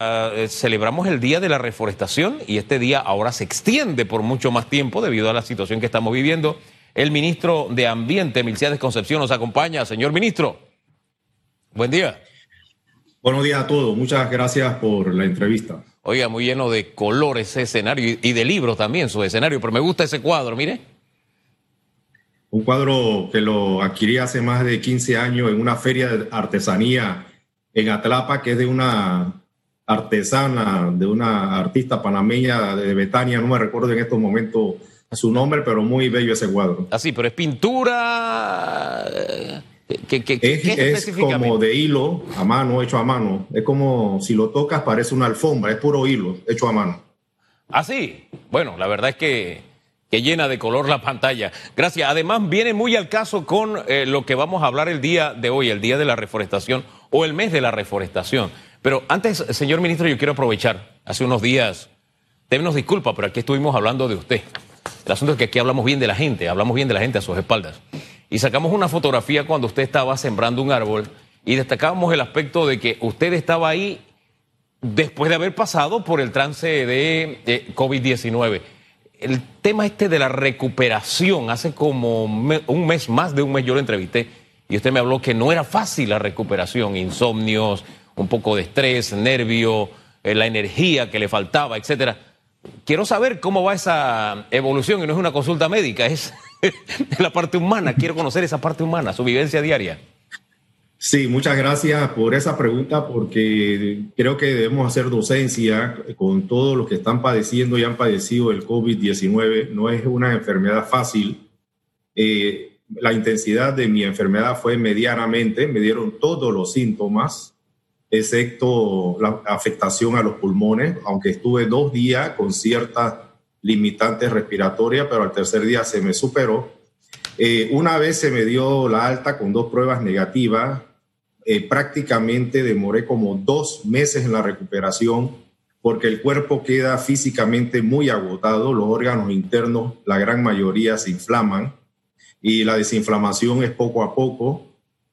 Uh, celebramos el Día de la Reforestación y este día ahora se extiende por mucho más tiempo debido a la situación que estamos viviendo. El ministro de Ambiente, Milciades Concepción, nos acompaña. Señor ministro, buen día. Buenos días a todos. Muchas gracias por la entrevista. Oiga, muy lleno de colores ese escenario y de libros también su escenario, pero me gusta ese cuadro, mire. Un cuadro que lo adquirí hace más de 15 años en una feria de artesanía en Atlapa, que es de una artesana, de una artista panameña de Betania, no me recuerdo en estos momentos su nombre, pero muy bello ese cuadro. Así, pero es pintura. ¿Qué, qué, es, es como de hilo a mano, hecho a mano. Es como si lo tocas, parece una alfombra, es puro hilo, hecho a mano. Así, ah, bueno, la verdad es que, que, llena de color la pantalla. Gracias. Además, viene muy al caso con eh, lo que vamos a hablar el día de hoy, el día de la reforestación o el mes de la reforestación. Pero antes, señor ministro, yo quiero aprovechar. Hace unos días, démenos disculpas, pero aquí estuvimos hablando de usted. El asunto es que aquí hablamos bien de la gente, hablamos bien de la gente a sus espaldas. Y sacamos una fotografía cuando usted estaba sembrando un árbol y destacábamos el aspecto de que usted estaba ahí después de haber pasado por el trance de, COVID-19. El tema este de la recuperación, hace como un mes, más de un mes yo lo entrevisté y usted me habló que no era fácil la recuperación, insomnios, un poco de estrés, nervio, eh, la energía que le faltaba, etcétera. Quiero saber cómo va esa evolución y no es una consulta médica, es la parte humana. Quiero conocer esa parte humana, su vivencia diaria. Sí, muchas gracias por esa pregunta porque creo que debemos hacer docencia con todos los que están padeciendo y han padecido el COVID-19. No es una enfermedad fácil. Eh, la intensidad de mi enfermedad fue medianamente, me dieron todos los síntomas excepto la afectación a los pulmones, aunque estuve dos días con ciertas limitantes respiratorias, pero al tercer día se me superó. Eh, una vez se me dio la alta con dos pruebas negativas, eh, prácticamente demoré como dos meses en la recuperación porque el cuerpo queda físicamente muy agotado, los órganos internos, la gran mayoría se inflaman y la desinflamación es poco a poco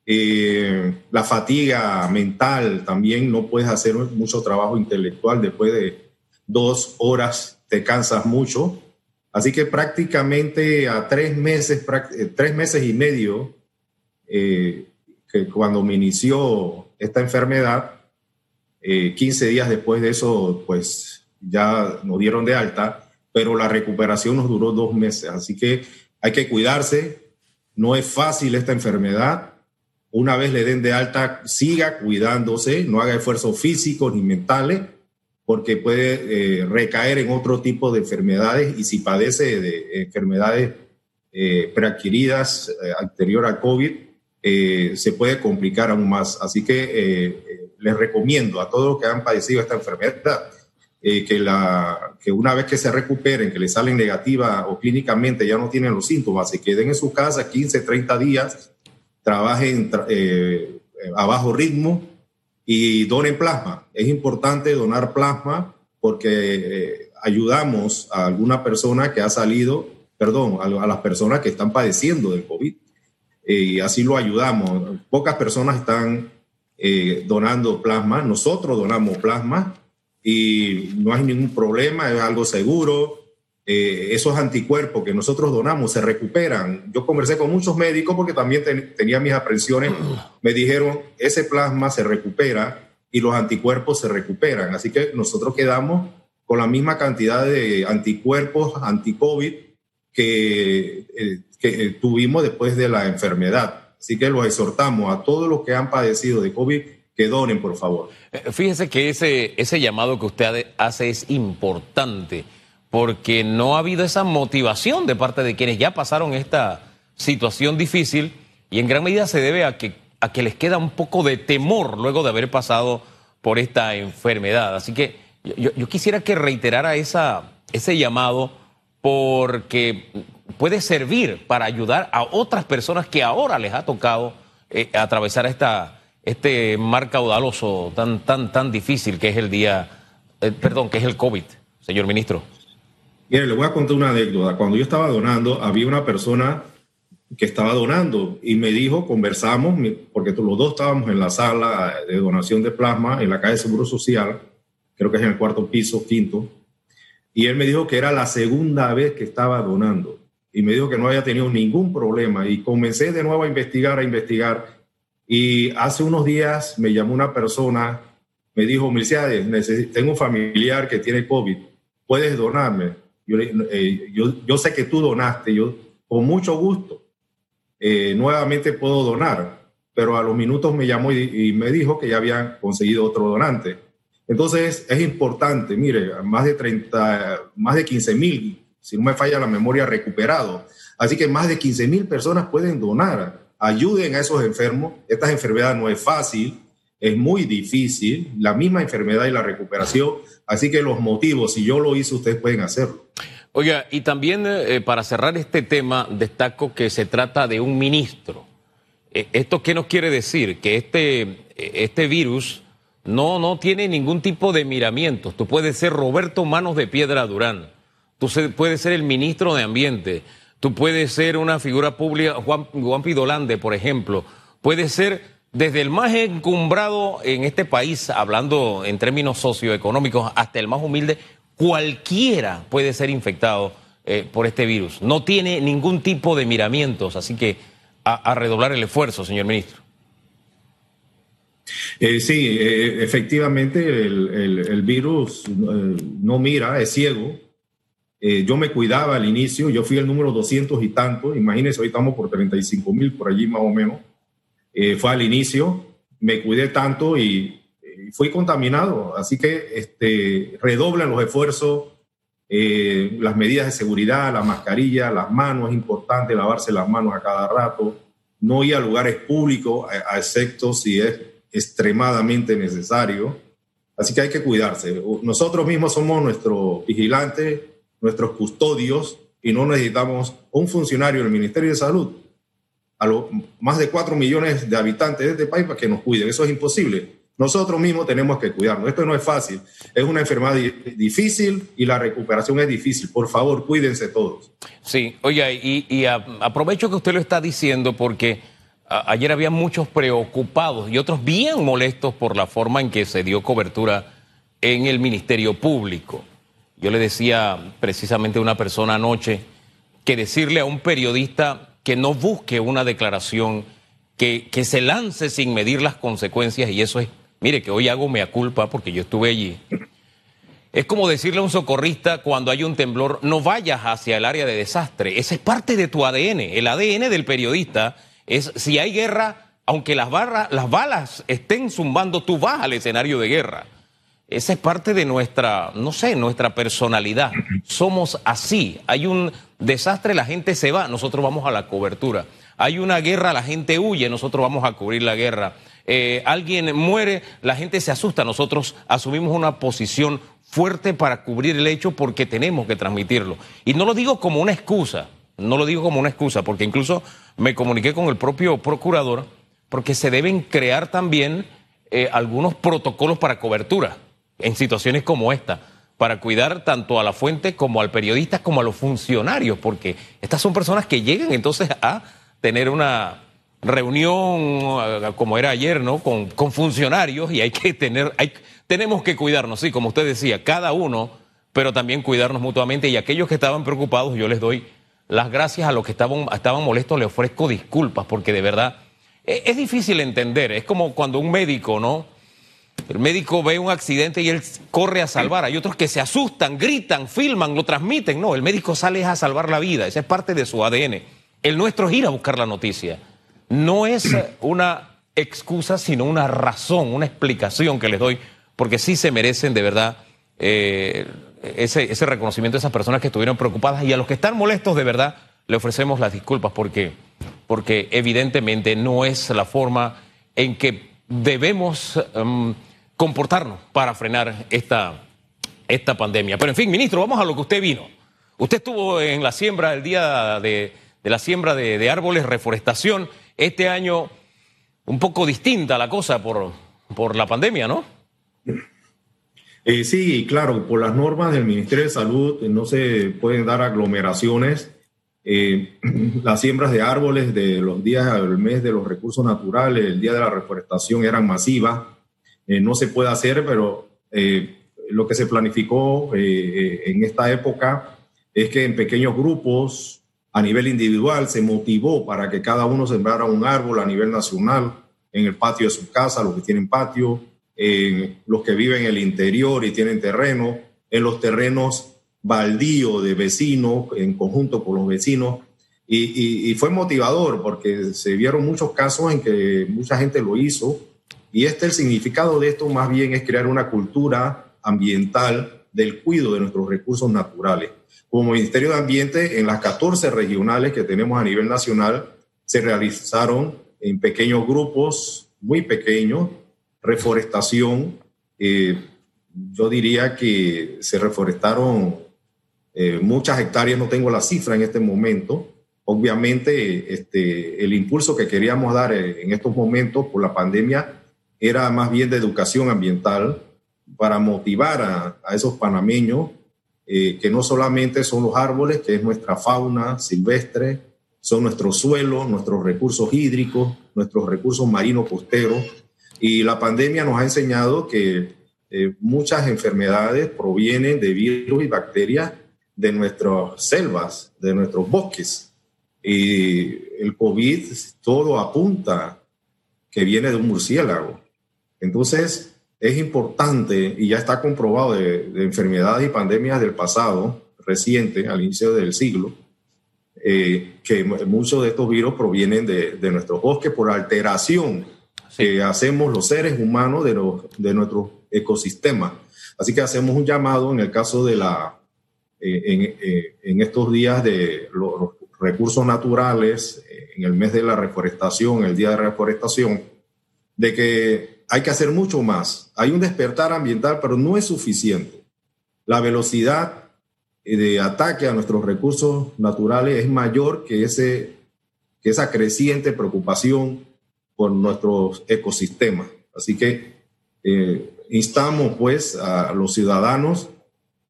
eh, la fatiga mental también, no puedes hacer mucho trabajo intelectual después de dos horas, te cansas mucho. Así que prácticamente a tres meses, eh, tres meses y medio, eh, que cuando me inició esta enfermedad, 15 días después de eso, pues ya nos dieron de alta, pero la recuperación nos duró dos meses. Así que hay que cuidarse, no es fácil esta enfermedad, una vez le den de alta, siga cuidándose, no haga esfuerzos físicos ni mentales, porque puede eh, recaer en otro tipo de enfermedades y si padece de enfermedades eh, preadquiridas eh, anterior al COVID, se puede complicar aún más. Así que les recomiendo a todos los que han padecido esta enfermedad que, la, que una vez que se recuperen, que le salen negativa o clínicamente ya no tienen los síntomas, se queden en su casa 15, 30 días trabajen eh, a bajo ritmo y donen plasma. Es importante donar plasma porque eh, ayudamos a alguna persona que ha salido, perdón, a, las personas que están padeciendo del COVID. Eh, y así lo ayudamos. Pocas personas están donando plasma. Nosotros donamos plasma y no hay ningún problema, es algo seguro eh, esos anticuerpos que nosotros donamos se recuperan. Yo conversé con muchos médicos porque también tenía mis aprensiones. Me dijeron, ese plasma se recupera y los anticuerpos se recuperan. Así que nosotros quedamos con la misma cantidad de anticuerpos anti-COVID que, eh, que tuvimos después de la enfermedad. Así que los exhortamos a todos los que han padecido de COVID que donen, por favor. Eh, fíjese que ese, ese llamado que usted hace es importante porque no ha habido esa motivación de parte de quienes ya pasaron esta situación difícil y en gran medida se debe a que, a que les queda un poco de temor luego de haber pasado por esta enfermedad. Así que yo, quisiera que reiterara ese llamado porque puede servir para ayudar a otras personas que ahora les ha tocado eh, atravesar esta, este mar caudaloso tan, tan, tan difícil que es el día, eh, perdón, que es el COVID, señor ministro. Mire, le voy a contar una anécdota. Cuando yo estaba donando, había una persona que estaba donando y me dijo, conversamos, porque los dos estábamos en la sala de donación de plasma en la calle Seguro Social, creo que es en el cuarto piso, quinto, y él me dijo que era la segunda vez que estaba donando y me dijo que no había tenido ningún problema y comencé de nuevo a investigar, a investigar y hace unos días me llamó una persona, me dijo, Milciades, tengo un familiar que tiene COVID, ¿puedes donarme? Yo, eh, yo, yo, sé que tú donaste, yo con mucho gusto eh, nuevamente puedo donar, pero a los minutos me llamó y, me dijo que ya habían conseguido otro donante. Entonces es importante, mire, más de 30, más de 15 mil si no me falla la memoria, recuperado. Así que más de 15 mil personas pueden donar. Ayuden a esos enfermos. Esta enfermedad no es fácil, es muy difícil, la misma enfermedad y la recuperación. Así que los motivos, si yo lo hice, ustedes pueden hacerlo. Oiga, y también eh, para cerrar este tema, destaco que se trata de un ministro. Eh, ¿Esto qué nos quiere decir? Que este, este virus no, no tiene ningún tipo de miramientos. Tú puedes ser Roberto Manos de Piedra Durán Tú puedes ser el ministro de Ambiente, tú puedes ser una figura pública, Juan, Juan Pidolande, por ejemplo, puedes ser desde el más encumbrado en este país, hablando en términos socioeconómicos, hasta el más humilde, cualquiera puede ser infectado eh, por este virus. No tiene ningún tipo de miramientos, así que a, redoblar el esfuerzo, señor ministro. Eh, sí, eh, efectivamente el, virus no mira, es ciego, yo me cuidaba al inicio, yo fui el número 200 y tanto, imagínense, hoy estamos por 35 mil, por allí más o menos. Eh, fue al inicio, me cuidé tanto y, fui contaminado. Así que este, redoblan los esfuerzos, eh, las medidas de seguridad, la mascarilla, las manos, es importante lavarse las manos a cada rato, no ir a lugares públicos, a, excepto si es extremadamente necesario. Así que hay que cuidarse. Nosotros mismos somos nuestros vigilantes nuestros custodios y no necesitamos un funcionario del Ministerio de Salud a los más de 4 millones de habitantes de este país para que nos cuiden. Eso es imposible. Nosotros mismos tenemos que cuidarnos. Esto no es fácil. Es una enfermedad difícil y la recuperación es difícil. Por favor, cuídense todos. Sí, oye, y, aprovecho que usted lo está diciendo porque ayer había muchos preocupados y otros bien molestos por la forma en que se dio cobertura en el Ministerio Público. Yo le decía precisamente a una persona anoche que decirle a un periodista que no busque una declaración, que, que se lance sin medir las consecuencias, y eso es, mire, que hoy hago mea culpa porque yo estuve allí. Es como decirle a un socorrista cuando hay un temblor, no vayas hacia el área de desastre. Esa es parte de tu ADN. El ADN del periodista es, si hay guerra, aunque las, barras, las balas estén zumbando, tú vas al escenario de guerra. Esa es parte de nuestra, no sé, nuestra personalidad. Somos así. Hay un desastre, la gente se va, nosotros vamos a la cobertura. Hay una guerra, la gente huye, nosotros vamos a cubrir la guerra. Eh, alguien muere, la gente se asusta, nosotros asumimos una posición fuerte para cubrir el hecho porque tenemos que transmitirlo. Y no lo digo como una excusa, no lo digo como una excusa, porque incluso me comuniqué con el propio procurador, porque se deben crear también eh, algunos protocolos para cobertura en situaciones como esta, para cuidar tanto a la fuente como al periodista como a los funcionarios, porque estas son personas que llegan entonces a tener una reunión como era ayer, ¿no? Con, con funcionarios y hay que tener, hay, tenemos que cuidarnos, sí, como usted decía, cada uno, pero también cuidarnos mutuamente y aquellos que estaban preocupados, yo les doy las gracias a los que estaban, estaban molestos, les ofrezco disculpas, porque de verdad es, es difícil entender, es como cuando un médico, ¿no? El médico ve un accidente y él corre a salvar. Hay otros que se asustan, gritan, filman, lo transmiten. No, el médico sale a salvar la vida. Esa es parte de su ADN. El nuestro es ir a buscar la noticia. No es una excusa, sino una razón, una explicación que les doy, porque sí se merecen de verdad eh, ese, ese reconocimiento a esas personas que estuvieron preocupadas y a los que están molestos de verdad le ofrecemos las disculpas porque, porque evidentemente no es la forma en que debemos em, comportarnos para frenar esta, esta pandemia. Pero en fin, ministro, vamos a lo que usted vino. Usted estuvo en la siembra, el día de, la siembra de, árboles, reforestación. Este año un poco distinta la cosa por, por la pandemia, ¿no? Eh, sí, claro, por las normas del Ministerio de Salud no se pueden dar aglomeraciones eh, las siembras de árboles de los días del mes de los recursos naturales, el día de la reforestación eran masivas. Eh, no se puede hacer, pero eh, lo que se planificó en esta época es que en pequeños grupos, a nivel individual, se motivó para que cada uno sembrara un árbol a nivel nacional en el patio de su casa, los que tienen patio, los que viven en el interior y tienen terreno, en los terrenos baldíos de vecinos, en conjunto con los vecinos. Y, y, fue motivador porque se vieron muchos casos en que mucha gente lo hizo. Y este, el significado de esto más bien es crear una cultura ambiental del cuidado de nuestros recursos naturales. Como Ministerio de Ambiente, en las 14 regionales que tenemos a nivel nacional, se realizaron en pequeños grupos, muy pequeños, reforestación. Eh, yo diría que se reforestaron eh, muchas hectáreas, no tengo la cifra en este momento. Obviamente, este, el impulso que queríamos dar en estos momentos por la pandemia era más bien de educación ambiental para motivar a, a esos panameños eh, que no solamente son los árboles, que es nuestra fauna silvestre, son nuestros suelos, nuestros recursos hídricos, nuestros recursos marinos costeros. Y la pandemia nos ha enseñado que eh, muchas enfermedades provienen de virus y bacterias de nuestras selvas, de nuestros bosques. Y el COVID todo apunta que viene de un murciélago. Entonces, es importante y ya está comprobado de, enfermedades y pandemias del pasado reciente, al inicio del siglo, eh, que muchos de estos virus provienen de, de nuestros bosques por alteración que hacemos los seres humanos de, los, de nuestro ecosistema. Así que hacemos un llamado en el caso de la, en, eh, en, estos días de los recursos naturales, en el mes de la reforestación, el día de reforestación, de que hay que hacer mucho más. Hay un despertar ambiental, pero no es suficiente. La velocidad de ataque a nuestros recursos naturales es mayor que, ese, que esa creciente preocupación por nuestros ecosistemas. Así que eh, instamos pues a los ciudadanos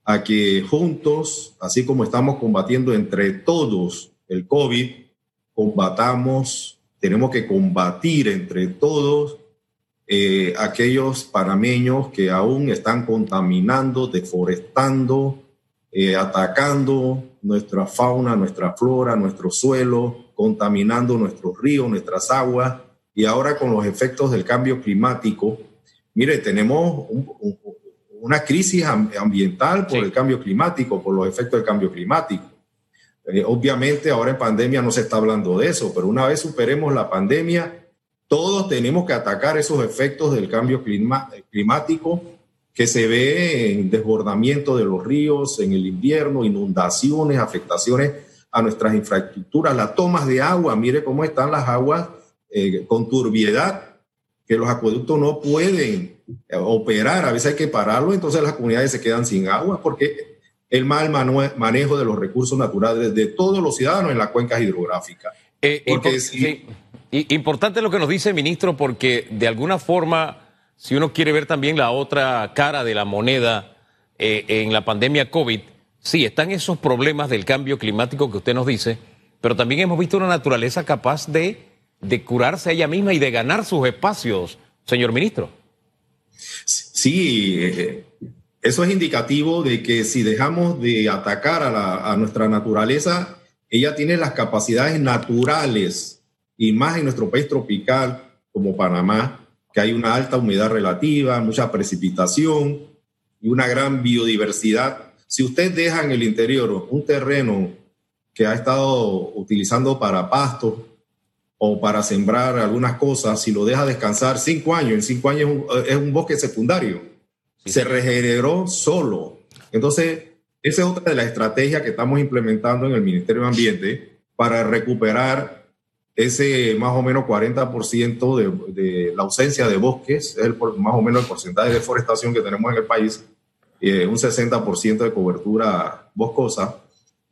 a que juntos, así como estamos combatiendo entre todos el COVID, combatamos, tenemos que combatir entre todos eh, aquellos panameños que aún están contaminando, deforestando, eh, atacando nuestra fauna, nuestra flora, nuestro suelo, contaminando nuestros ríos, nuestras aguas, y ahora con los efectos del cambio climático, mire, tenemos una crisis ambiental por el cambio climático, por los efectos del cambio climático. Eh, obviamente ahora en pandemia no se está hablando de eso, pero una vez superemos la pandemia, todos tenemos que atacar esos efectos del cambio climático que se ve en desbordamiento de los ríos en el invierno, inundaciones, afectaciones a nuestras infraestructuras, las tomas de agua, mire cómo están las aguas eh, con turbiedad, que los acueductos no pueden eh, operar, a veces hay que pararlo, entonces las comunidades se quedan sin agua porque el mal manejo de los recursos naturales de todos los ciudadanos en las cuencas hidrográficas. Eh, porque si, Importante lo que nos dice el ministro, porque de alguna forma, si uno quiere ver también la otra cara de la moneda eh, en la pandemia COVID, sí, están esos problemas del cambio climático que usted nos dice, pero también hemos visto una naturaleza capaz de, de curarse a ella misma y de ganar sus espacios, señor ministro. Sí, eh, eso es indicativo de que si dejamos de atacar a, nuestra naturaleza, ella tiene las capacidades naturales y más en nuestro país tropical como Panamá, que hay una alta humedad relativa, mucha precipitación y una gran biodiversidad. Si usted deja en el interior un terreno que ha estado utilizando para pasto o para sembrar algunas cosas, si lo deja descansar cinco años, en cinco años es un, bosque secundario, se regeneró solo. Entonces, esa es otra de las estrategias que estamos implementando en el Ministerio de Ambiente para recuperar ese más o menos 40% de, de, la ausencia de bosques, es el, más o menos el porcentaje de deforestación que tenemos en el país, eh, un 60% de cobertura boscosa,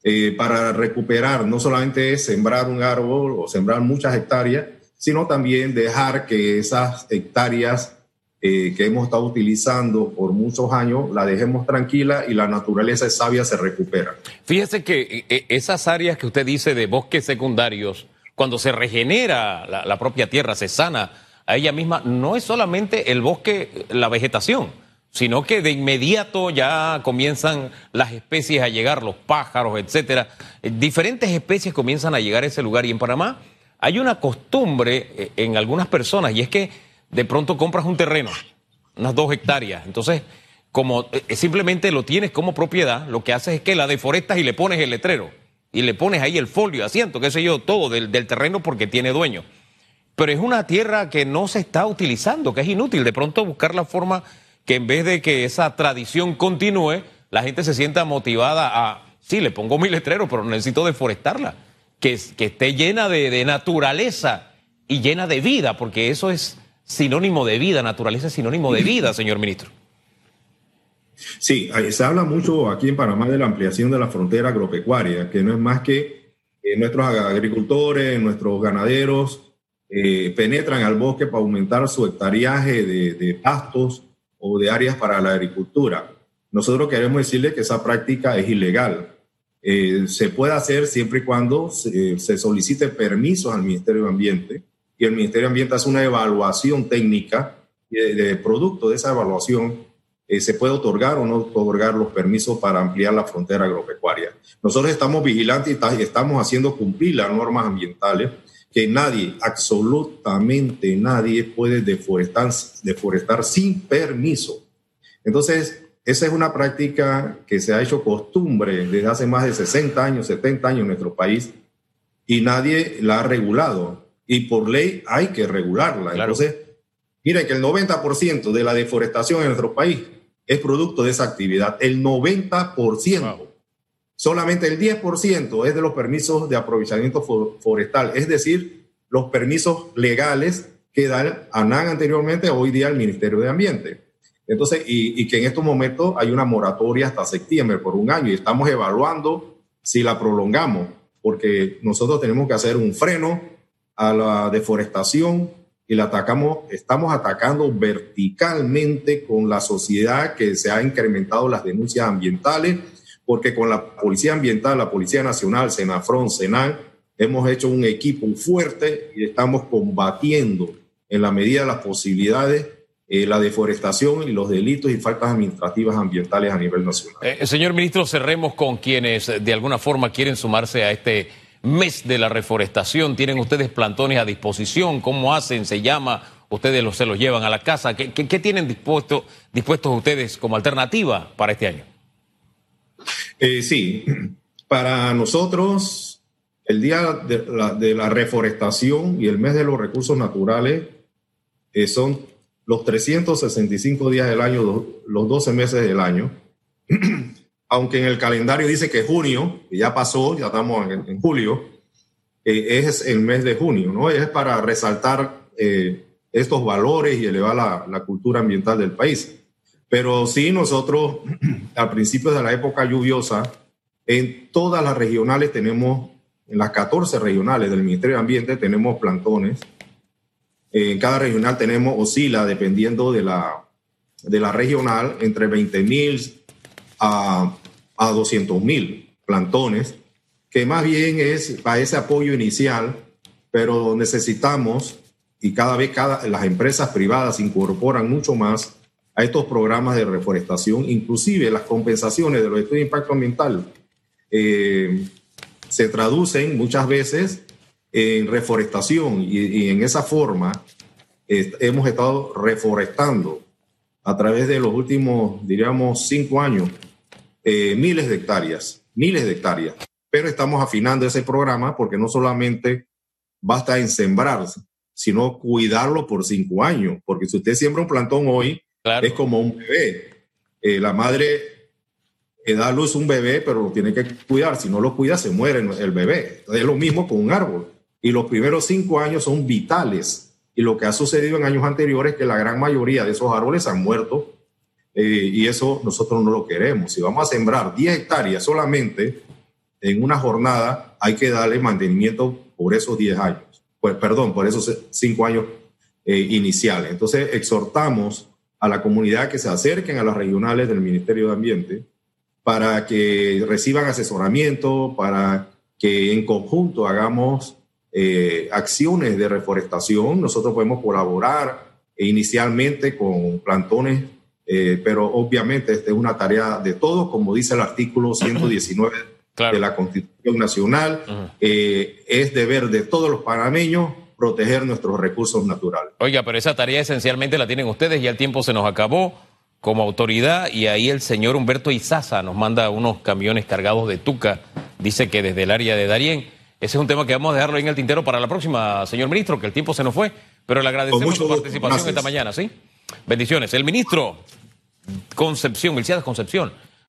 eh, para recuperar, no solamente sembrar un árbol o sembrar muchas hectáreas, sino también dejar que esas hectáreas eh, que hemos estado utilizando por muchos años, la dejemos tranquila y la naturaleza sabia se recupera. Fíjese que esas áreas que usted dice de bosques secundarios, cuando se regenera la, propia tierra, se sana a ella misma, no es solamente el bosque, la vegetación, sino que de inmediato ya comienzan las especies a llegar, los pájaros, etcétera. Eh, diferentes especies comienzan a llegar a ese lugar y en Panamá hay una costumbre eh, en algunas personas y es que de pronto compras un terreno, unas dos hectáreas, entonces como eh, simplemente lo tienes como propiedad, lo que haces es que la deforestas y le pones el letrero y le pones ahí el folio, asiento, qué sé yo, todo del, del terreno porque tiene dueño. Pero es una tierra que no se está utilizando, que es inútil. De pronto buscar la forma que en vez de que esa tradición continúe, la gente se sienta motivada a, sí, le pongo mi letrero, pero necesito deforestarla, que, que esté llena de, de naturaleza y llena de vida, porque eso es sinónimo de vida, naturaleza es sinónimo de vida, señor ministro. Sí, se habla mucho aquí en Panamá de la ampliación de la frontera agropecuaria, que no es más que eh, nuestros agricultores, nuestros ganaderos eh, penetran al bosque para aumentar su hectariaje de, de pastos, o de áreas para la agricultura. Nosotros queremos decirle que esa práctica es ilegal. Eh, se puede hacer siempre y cuando se, solicite permisos al Ministerio de Ambiente y el Ministerio de Ambiente hace una evaluación técnica de, producto de esa evaluación. Eh, se puede otorgar o no otorgar los permisos para ampliar la frontera agropecuaria. Nosotros estamos vigilantes y estamos haciendo cumplir las normas ambientales que nadie, absolutamente nadie puede deforestar, deforestar sin permiso. Entonces, esa es una práctica que se ha hecho costumbre desde hace más de 60 años, 70 años en nuestro país y nadie la ha regulado. Y por ley hay que regularla. Entonces, miren que el 90% de la deforestación en nuestro país es producto de esa actividad. El 90%. Solamente el 10% es de los permisos de aprovechamiento forestal, es decir, los permisos legales que da ANAN anteriormente, hoy día el Ministerio de Ambiente. Entonces, y, que en estos momentos hay una moratoria hasta septiembre por un año y estamos evaluando si la prolongamos, porque nosotros tenemos que hacer un freno a la deforestación y la atacamos, estamos atacando verticalmente con la sociedad que se ha incrementado las denuncias ambientales porque con la Policía Ambiental, la Policía Nacional, Senafron, Senan, hemos hecho un equipo fuerte y estamos combatiendo en la medida de las posibilidades eh, la deforestación y los delitos y faltas administrativas ambientales a nivel nacional. Eh, señor ministro, cerremos con quienes de alguna forma quieren sumarse a este mes de la reforestación. ¿Tienen ustedes plantones a disposición? ¿Cómo hacen? ¿Se llama? ¿Ustedes se los llevan a la casa? ¿Qué, qué, tienen dispuesto, dispuestos ustedes como alternativa para este año? Eh, sí, para nosotros el día de la, reforestación y el mes de los recursos naturales eh, son los 365 días del año, los 12 meses del año. Aunque en el calendario dice que junio, ya pasó, ya estamos en, julio, eh, es el mes de junio, ¿no? Es para resaltar estos valores y elevar la cultura ambiental del país. Pero sí, nosotros al principio de la época lluviosa, en todas las regionales tenemos, en las 14 regionales del Ministerio de Ambiente tenemos plantones. En cada regional tenemos, oscila dependiendo de la, de la regional, entre 20 mil a, a 200 mil plantones, que más bien es para ese apoyo inicial, pero necesitamos, y cada vez cada, las empresas privadas incorporan mucho más a estos programas de reforestación, inclusive las compensaciones de los estudios de impacto ambiental eh, se traducen muchas veces en reforestación y, en esa forma hemos estado reforestando a través de los últimos, diríamos, cinco años, eh, miles de hectáreas, miles de hectáreas. Pero estamos afinando ese programa porque no solamente basta en sembrar, sino cuidarlo por cinco años. Porque si usted siembra un plantón hoy, es como un bebé. Eh, la madre eh, da luz a un bebé, pero lo tiene que cuidar. Si no lo cuida, se muere el bebé. Es lo mismo con un árbol. Y los primeros cinco años son vitales. Y lo que ha sucedido en años anteriores es que la gran mayoría de esos árboles han muerto. Eh, y eso nosotros no lo queremos. Si vamos a sembrar 10 hectáreas solamente en una jornada, hay que darle mantenimiento por esos 10 años. Pues, perdón, por esos cinco años iniciales. Entonces, exhortamos a la comunidad que se acerquen a las regionales del Ministerio de Ambiente para que reciban asesoramiento, para que en conjunto hagamos eh, acciones de reforestación. Nosotros podemos colaborar inicialmente con plantones eh, pero obviamente esta es una tarea de todos, como dice el artículo 119 de la Constitución Nacional, eh, es deber de todos los panameños proteger nuestros recursos naturales. Oiga, pero esa tarea esencialmente la tienen ustedes, ya el tiempo se nos acabó como autoridad y ahí el señor Humberto Izaza nos manda unos camiones cargados de tuca, dice que desde el área de Darién. Ese es un tema que vamos a dejarlo en el tintero para la próxima, señor ministro, que el tiempo se nos fue, pero le agradecemos su participación esta mañana, ¿sí? Bendiciones. El ministro Concepción, el Concepción